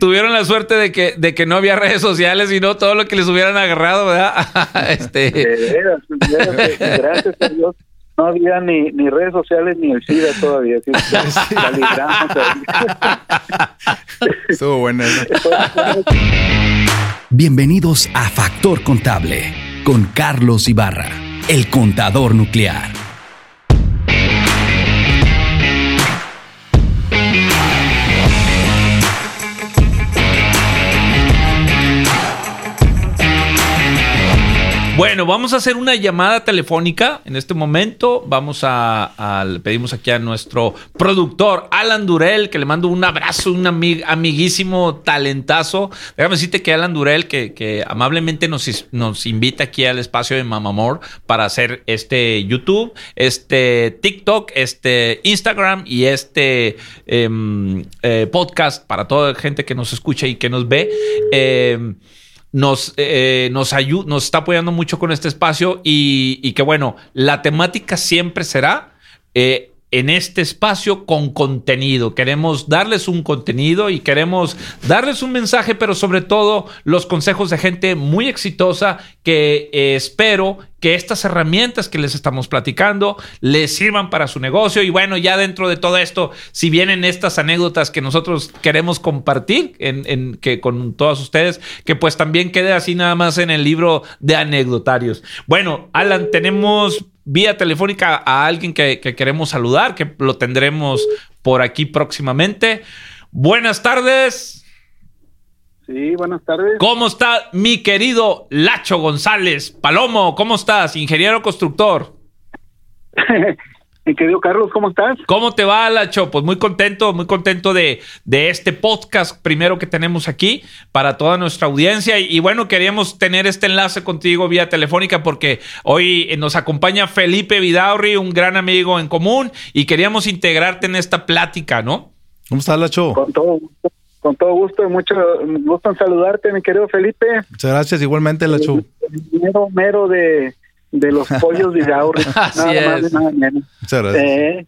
Tuvieron la suerte de que, de que no había redes sociales y no todo lo que les hubieran agarrado, ¿verdad? este... gracias a Dios no había ni, ni redes sociales ni el SIDA todavía. ¿sí? Estuvo bueno. Bienvenidos a Factor Contable con Carlos Ibarra, el contador nuclear. Bueno, vamos a hacer una llamada telefónica en este momento. Vamos a, pedimos aquí a nuestro productor Alan Durel, que le mando un abrazo, un amiguísimo talentazo. Déjame decirte que Alan Durel, que, amablemente nos, nos, invita aquí al espacio de Mamamor para hacer este YouTube, este TikTok, este Instagram y este em, eh, podcast para toda la gente que nos escucha y que nos ve. Eh, nos, eh, nos, nos está apoyando mucho con este espacio y, y que bueno, la temática siempre será eh, en este espacio con contenido. Queremos darles un contenido y queremos darles un mensaje, pero sobre todo los consejos de gente muy exitosa que eh, espero que estas herramientas que les estamos platicando les sirvan para su negocio. Y bueno, ya dentro de todo esto, si vienen estas anécdotas que nosotros queremos compartir en, que con todos ustedes, que pues también quede así nada más en el libro de anecdotarios. Bueno, Alan, tenemos vía telefónica a alguien que, queremos saludar, que lo tendremos por aquí próximamente. Buenas tardes. Sí, buenas tardes. ¿Cómo está mi querido Lacho González? Palomo, ¿cómo estás? Ingeniero constructor. Mi querido Carlos, ¿cómo estás? ¿Cómo te va, Lacho? Pues muy contento, muy contento de, de este podcast primero que tenemos aquí para toda nuestra audiencia. Y, bueno, queríamos tener este enlace contigo vía telefónica porque hoy nos acompaña Felipe Vidaurri, un gran amigo en común, y queríamos integrarte en esta plática, ¿no? ¿Cómo estás, Lacho? Con todo gusto. Con todo gusto, mucho gusto en saludarte, mi querido Felipe. Muchas gracias, igualmente, Lacho. mero, mero de, de los pollos de Yauri. nada más, nada menos. Muchas gracias. Eh,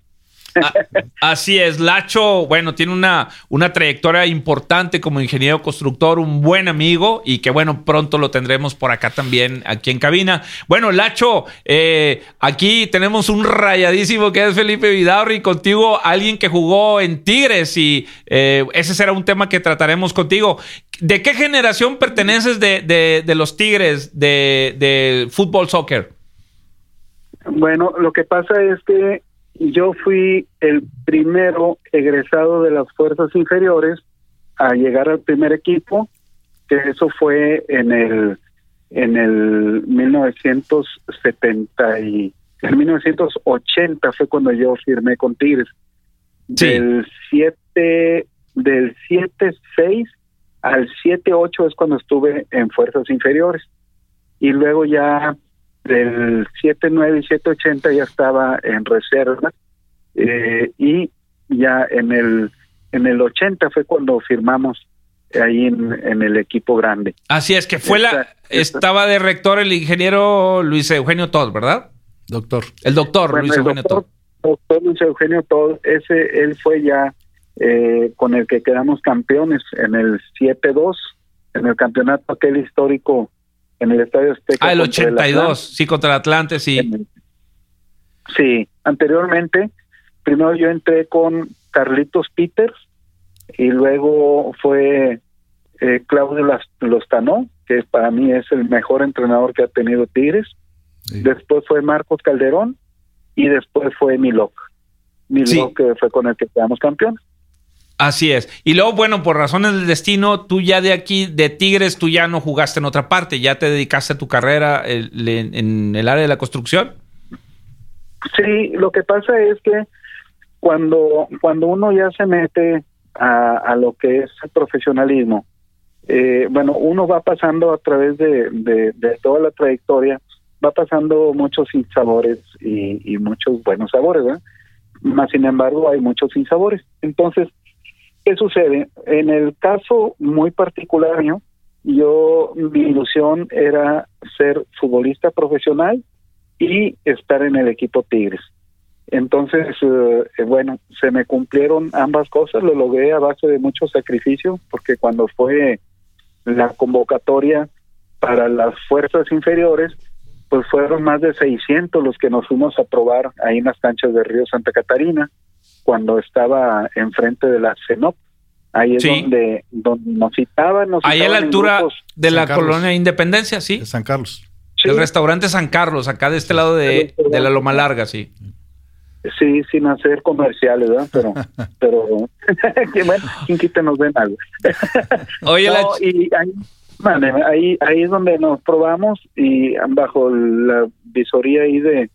así es, Lacho, bueno, tiene una, una trayectoria importante como ingeniero constructor, un buen amigo y que bueno, pronto lo tendremos por acá también, aquí en cabina. Bueno, Lacho, eh, aquí tenemos un rayadísimo que es Felipe Vidaurri, contigo alguien que jugó en Tigres y eh, ese será un tema que trataremos contigo. ¿De qué generación perteneces de, de los Tigres de, de fútbol, soccer? Bueno, lo que pasa es que yo fui el primero egresado de las fuerzas inferiores a llegar al primer equipo, que eso fue en el en el 1970 y en 1980 fue cuando yo firmé con Tigres. Del 7 del 7-6 al 7-8 es cuando estuve en fuerzas inferiores. Y luego ya del 79 y 780 ya estaba en reserva eh, y ya en el en el 80 fue cuando firmamos ahí en, el equipo grande. Así es que fue la estaba de rector el ingeniero Luis Eugenio Todd, ¿verdad? Doctor. El doctor Luis Eugenio Todd. Doctor Luis Eugenio Todd, ese él fue ya eh, con el que quedamos campeones en el 7-2 en el campeonato aquel histórico en el Estadio Azteca. Ah, el 82, sí, contra el Atlante, sí. Sí, anteriormente, primero yo entré con Carlitos Peters y luego fue eh, Claudio Lostano, que para mí es el mejor entrenador que ha tenido Tigres. Después fue Marcos Calderón y después fue Milok. Milok, que fue con el que quedamos campeones. Así es. Y luego, bueno, por razones del destino, tú ya de aquí, de Tigres, tú ya no jugaste en otra parte, ya te dedicaste a tu carrera en el área de la construcción. Sí, lo que pasa es que cuando, cuando uno ya se mete a, lo que es el profesionalismo, eh, bueno, uno va pasando a través de, de, toda la trayectoria, va pasando muchos sinsabores y, y muchos buenos sabores, ¿verdad? Más sin embargo, hay muchos sinsabores. Entonces, ¿Qué sucede? En el caso muy particular yo, mi ilusión era ser futbolista profesional y estar en el equipo Tigres. Entonces, eh, bueno, se me cumplieron ambas cosas, lo logré a base de mucho sacrificio, porque cuando fue la convocatoria para las fuerzas inferiores, pues fueron más de 600 los que nos fuimos a probar ahí en las canchas de Río Santa Catarina, cuando estaba enfrente de la CENOP. Ahí es donde, donde nos citaban. Nos ahí a la altura de la colonia Independencia, sí. De San Carlos. El restaurante San Carlos, acá de este lado de, de la Loma Larga, sí. Sí, sin hacer comerciales, ¿verdad? Pero, pero, bueno, quien quita nos ven algo. Oye, y ahí, ahí, es donde nos probamos y bajo la visoría ahí de,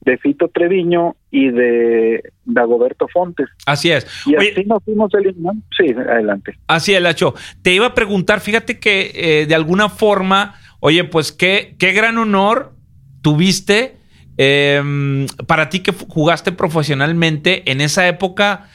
de Fito Treviño y de Dagoberto Fontes. Así es. Y así nos fuimos eliminando. Sí, adelante. Así es, Lacho. Te iba a preguntar, fíjate que eh, de alguna forma, oye, pues qué, qué gran honor tuviste Em, para ti que jugaste profesionalmente en esa época,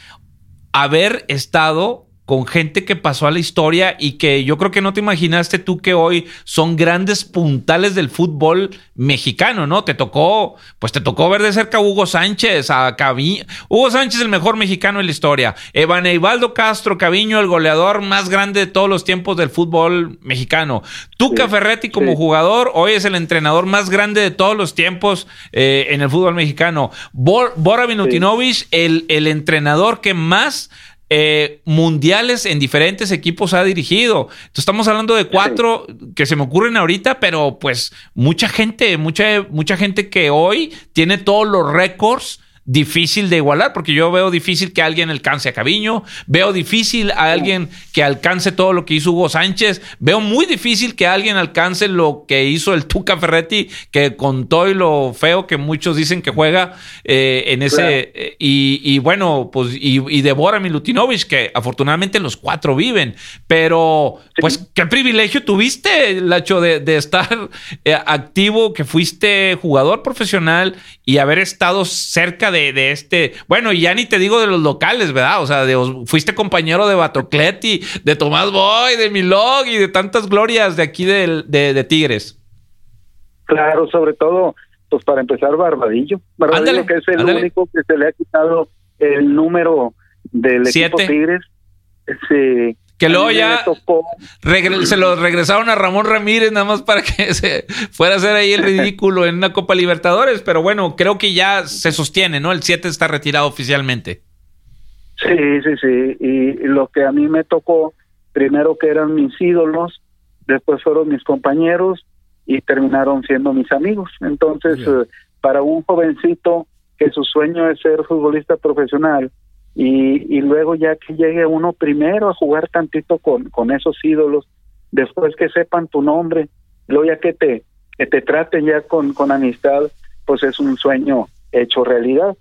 haber estado con gente que pasó a la historia y que yo creo que no te imaginaste tú que hoy son grandes puntales del fútbol mexicano, ¿no? Te tocó, pues te tocó ver de cerca a Hugo Sánchez, a Caviño. Hugo Sánchez, el mejor mexicano en la historia. Evan Eivaldo Castro Caviño, el goleador más grande de todos los tiempos del fútbol mexicano. Tuca Ferretti como jugador, hoy es el entrenador más grande de todos los tiempos eh, en el fútbol mexicano. Bora Minutinovich, el, el entrenador que más eh, mundiales en diferentes equipos ha dirigido. Entonces estamos hablando de cuatro que se me ocurren ahorita, pero pues mucha gente, mucha, mucha gente que hoy tiene todos los récords difícil de igualar, porque yo veo difícil que alguien alcance a Caviño, veo difícil a alguien que alcance todo lo que hizo Hugo Sánchez, veo muy difícil que alguien alcance lo que hizo el Tuca Ferretti, que con todo y lo feo que muchos dicen que juega eh, en ese, eh, y, bueno, pues, y, y Débora Milutinovich, que afortunadamente los cuatro viven, pero pues qué privilegio tuviste, Lacho, de, de estar eh, activo, que fuiste jugador profesional y haber estado cerca de, este. Bueno, y ya ni te digo de los locales, ¿verdad? O sea, fuiste compañero de Batocleti, de Tomás Boy, de Milog y de tantas glorias de aquí de, de, Tigres. Claro, sobre todo, pues para empezar, Barbadillo. Barbadillo, que es el único que se le ha quitado el número del equipo Tigres. Sí, que luego ya se lo regresaron a Ramón Ramírez nada más para que se fuera a hacer ahí el ridículo en una Copa Libertadores, pero bueno, creo que ya se sostiene, ¿no? El 7 está retirado oficialmente. Sí, sí, sí. Y lo que a mí me tocó, primero que eran mis ídolos, después fueron mis compañeros y terminaron siendo mis amigos. Entonces, eh, para un jovencito que su sueño es ser futbolista profesional, y, y luego ya que llegue uno primero a jugar tantito con, con esos ídolos, después que sepan tu nombre, luego ya que te, que te traten ya con, con amistad, pues es un sueño hecho realidad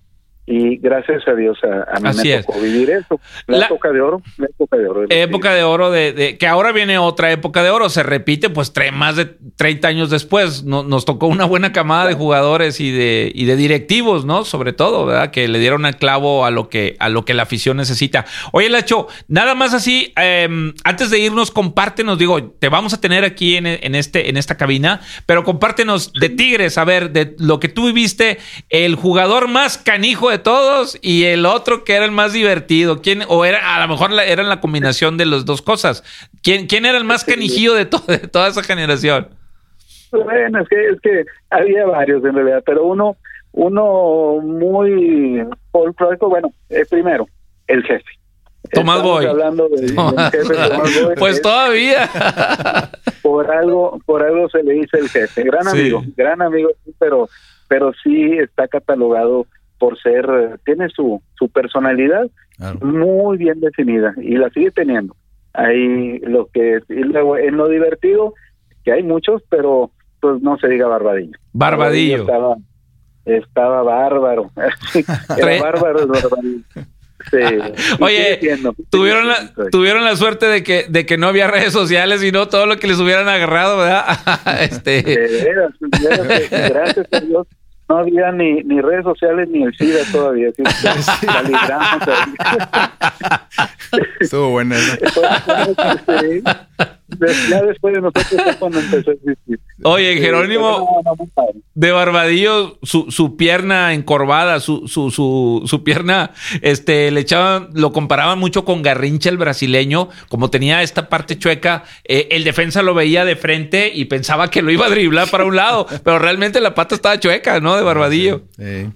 y gracias a Dios a, mí me tocó vivir eso. La, época de oro, la época de oro. época de oro de, que ahora viene otra época de oro, se repite pues más de 30 años después. nos tocó una buena camada de jugadores y de, y de directivos, ¿no? Sobre todo, ¿verdad? Que le dieron al clavo a lo que, a lo que la afición necesita. Oye, Lacho, nada más así, em, antes de irnos, compártenos, digo, te vamos a tener aquí en, en, este, en esta cabina, pero compártenos de Tigres, a ver, de lo que tú viviste, el jugador más canijo de todos y el otro que era el más divertido. ¿Quién? O era, a lo mejor la, era la combinación de las dos cosas. ¿Quién, quién era el más canijillo de, de toda esa generación? Bueno, es que, es que había varios en realidad, pero uno, uno muy bueno, eh, primero, el jefe. Tomás Boy. Hablando de, pues todavía. por algo, por algo se le dice el jefe. Gran amigo, gran amigo, pero, pero sí está catalogado por ser, tiene su, su personalidad muy bien definida y la sigue teniendo. Ahí lo que, y luego en lo divertido, que hay muchos, pero pues no se diga Barbadillo. Barbadillo. estaba, estaba bárbaro. Era bárbaro Barbadillo. Sí, Oye, tuvieron la, tuvieron la suerte de que, de que no había redes sociales y no todo lo que les hubieran agarrado, ¿verdad? este... gracias a Dios no había ni, ni redes sociales ni el SIDA todavía. ¿sí? Estuvo bueno. Ya después de nosotros cuando empezó a existir. Oye, Jerónimo, de Barbadillo, su, su pierna encorvada, su, su, su, su pierna, este, le echaban, lo comparaban mucho con Garrincha, el brasileño, como tenía esta parte chueca, eh, el defensa lo veía de frente y pensaba que lo iba a driblar para un lado, pero realmente la pata estaba chueca, ¿no? De Barbadillo. Sí.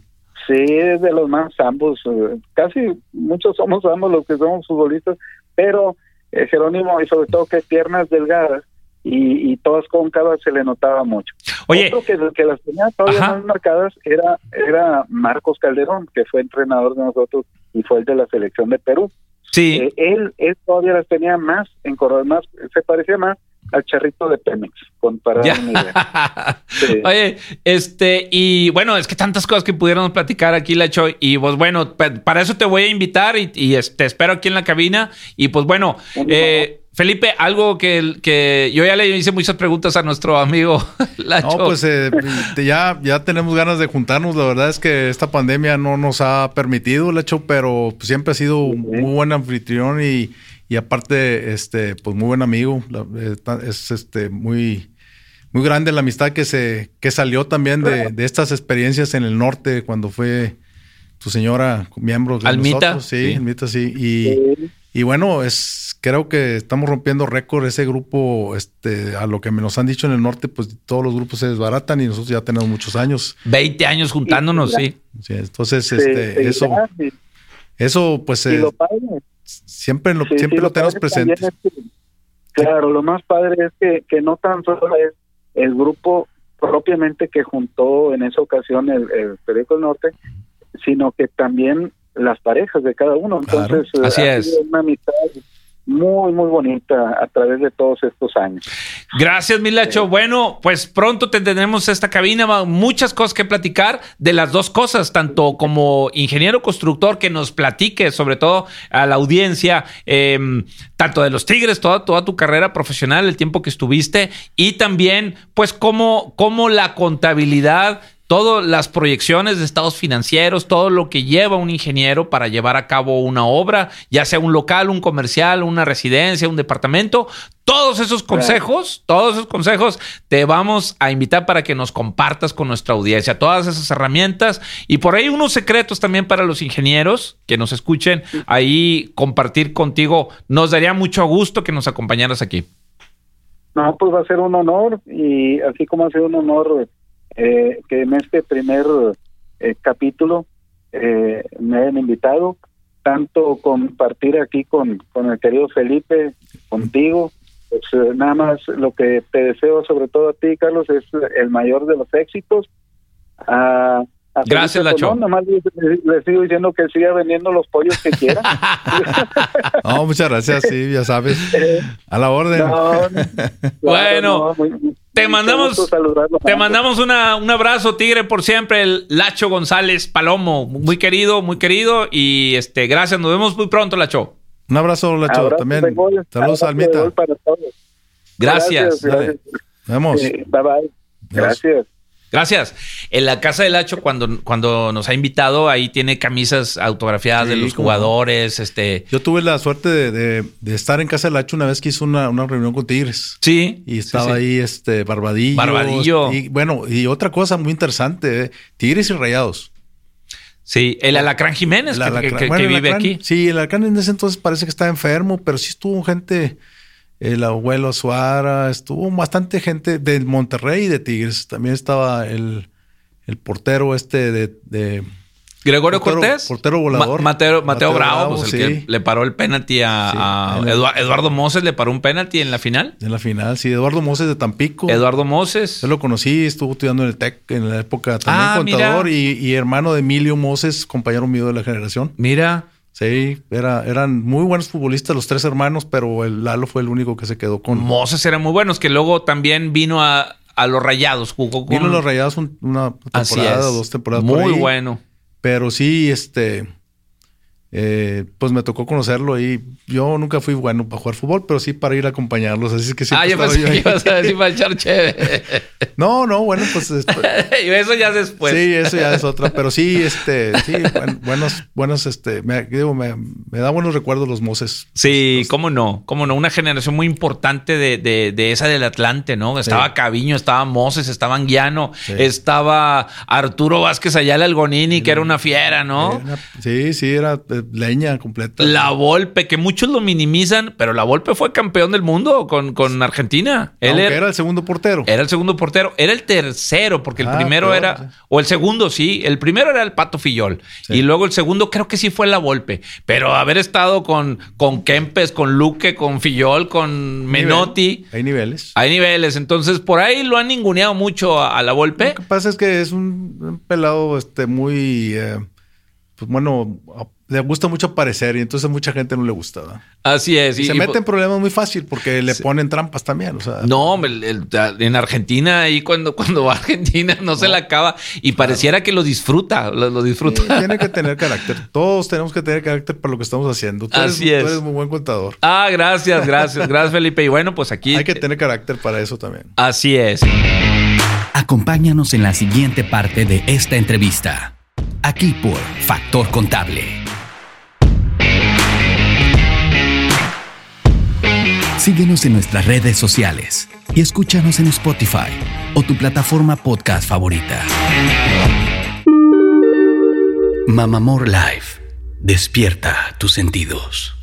Sí, es de los más ambos. eh, Casi muchos somos ambos los que somos futbolistas, pero eh, Jerónimo, y sobre todo que piernas delgadas y, y todas cóncavas, se le notaba mucho. Oye, Otro que, que las tenía todavía Ajá. más marcadas era, era Marcos Calderón, que fue entrenador de nosotros y fue el de la selección de Perú. sí. Eh, él, él todavía las tenía más encorvadas, más, se parecía más al charrito de Pemex, con para Ya. una idea. Sí. Oye, este, y bueno, es que tantas cosas que pudiéramos platicar aquí, Lacho, y pues bueno, pa- para eso te voy a invitar y, y, este, te espero aquí en la cabina. Y pues bueno, eh, Felipe, algo que, que yo ya le hice muchas preguntas a nuestro amigo Lacho. No, pues eh, ya, ya tenemos ganas de juntarnos. La verdad es que esta pandemia no nos ha permitido, Lacho, pero pues, siempre ha sido un muy buen anfitrión y, y aparte, este, pues muy buen amigo. La- eh, es este muy, muy grande la amistad que se, que salió también de, de estas experiencias en el norte cuando fue tu señora miembro de Almita. nosotros. Sí, Sí. Almita, sí. Y, Sí. y bueno, es creo que estamos rompiendo récord ese grupo, este, a lo que me nos han dicho en el norte, pues todos los grupos se desbaratan y nosotros ya tenemos muchos años. 20 años juntándonos, sí. Sí, entonces, Sí, este, sí, eso, eso, pues y eh, lo padre siempre lo, Sí, siempre sí, lo tenemos presente. es que- claro, lo más padre es que, que no tan solo es el grupo propiamente que juntó en esa ocasión el, el periódico del norte, sino que también las parejas de cada uno. Claro, Entonces, así ha es. sido una amistad muy, muy bonita a través de todos estos años. Gracias, Milacho. Bueno, pues pronto tendremos esta cabina, muchas cosas que platicar de las dos cosas, tanto como ingeniero constructor que nos platique, sobre todo a la audiencia, eh, tanto de los Tigres, toda, toda tu carrera profesional, el tiempo que estuviste, y también, pues, cómo, cómo la contabilidad todas las proyecciones de estados financieros, todo lo que lleva un ingeniero para llevar a cabo una obra, ya sea un local, un comercial, una residencia, un departamento, todos esos consejos, todos esos consejos te vamos a invitar para que nos compartas con nuestra audiencia, todas esas herramientas y por ahí unos secretos también para los ingenieros que nos escuchen, ahí compartir contigo. Nos daría mucho gusto que nos acompañaras aquí. No, pues va a ser un honor y así como ha sido un honor eh, que en este primer eh, capítulo eh, me hayan invitado, tanto compartir aquí con, con el querido Felipe, contigo, pues eh, nada más lo que te deseo sobre todo a ti, Carlos, es el mayor de los éxitos. A, a Gracias, pues, Lacho. no, nomás le, sigo diciendo que siga vendiendo los pollos que quiera. No, muchas gracias, sí, ya sabes. A la orden. No, no, Bueno, no, muy- muy- te mandamos-. Te mandamos una, un abrazo, Tigre, por siempre, el Lacho González Palomo, muy querido, muy querido y este, gracias, nos vemos muy pronto, Lacho. Un abrazo, Lacho, Abrazo también. Saludos, abrazo todos. Gracias. Gracias. Vemos. Sí, bye bye. Gracias. Gracias. En la casa del Lacho, cuando, cuando nos ha invitado, ahí tiene camisas autografiadas de los jugadores. Este. Yo tuve la suerte de, de- de estar en casa de Lacho una vez que hizo una, una reunión con Tigres. Sí. Y estaba sí, sí. ahí este Barbadillo. Barbadillo. Y bueno, y otra cosa muy interesante, eh, Tigres y Rayados. Sí, el Alacrán Jiménez, El que, alacrán- que- que bueno, el vive alacrán- aquí. Sí, el alacrán en ese entonces parece que estaba enfermo, pero sí estuvo gente, el abuelo Suara, estuvo bastante gente de Monterrey y de Tigres. También estaba el, el portero este de... de- Gregorio portero- Cortés. portero volador. Ma- Mateo, Mateo Mateo Bravo, Bravo, pues el sí. que le paró el penalti a, Sí, a en el- Edua- Eduardo Moses, le paró un penalti en la final. de la final, sí, Eduardo Moses de Tampico. Eduardo Moses. Yo lo conocí, estuvo estudiando en el TEC en la época también Ah, contador y, y hermano de Emilio Moses, compañero mío de la generación. Mira. Sí, era, eran muy buenos futbolistas los tres hermanos, pero el Lalo fue el único que se quedó con... Moses eran muy buenos, que luego también vino a, a los Rayados, jugó con... Vino los Rayados un- una Así temporada, es. dos temporadas por Muy ahí. bueno. Pero sí, este... eh, pues me tocó conocerlo y yo nunca fui bueno para jugar fútbol, pero sí para ir a acompañarlos. Así es que Ah, yo pensé que ibas a decir para echar chévere. No, no, bueno, pues. y eso ya después. Sí, eso ya es otra. Pero sí, este, sí, buenos, buenos, este, me, digo, me, da buenos recuerdos los Moses. Sí, cómo no, cómo no. Una generación muy importante de, de, de esa del Atlante, ¿no? Estaba Caviño, estaba Moses, estaba Anguiano, estaba Arturo Vázquez Ayala Algonini, que era una fiera, ¿no? sí, sí, era leña completa. La Volpe, que muchos lo minimizan, pero la Volpe fue campeón del mundo con, con Argentina. Él era, el segundo portero. Era el segundo portero. Era el tercero, porque el ah, primero era. O el segundo, sí. El primero era el Pato Fillol. Y luego el segundo, creo que sí fue la Volpe. Pero haber estado con, con Kempes, con Luque, con Fillol, con Menotti. Hay niveles. Hay niveles. Entonces, por ahí lo han ninguneado mucho a, la Volpe. Lo que pasa es que es un, pelado este, muy. Eh, pues bueno, le gusta mucho aparecer y entonces a mucha gente no le gusta. Así es. Y, se mete en problemas muy fácil porque le ponen trampas también. O sea, no, en Argentina, ahí cuando, cuando va a Argentina no, se la acaba y pareciera que lo disfruta, lo, disfruta. tiene que tener carácter. Todos tenemos que tener carácter para lo que estamos haciendo. Tú Así eres, es. Tú eres muy buen contador. Ah, gracias, gracias, gracias Felipe. Y bueno, pues aquí... Hay que tener carácter para eso también. Así es. Acompáñanos en la siguiente parte de esta entrevista. Aquí por Factor Contable. Síguenos en nuestras redes sociales y escúchanos en Spotify o tu plataforma podcast favorita. Mamamor Live. Despierta tus sentidos.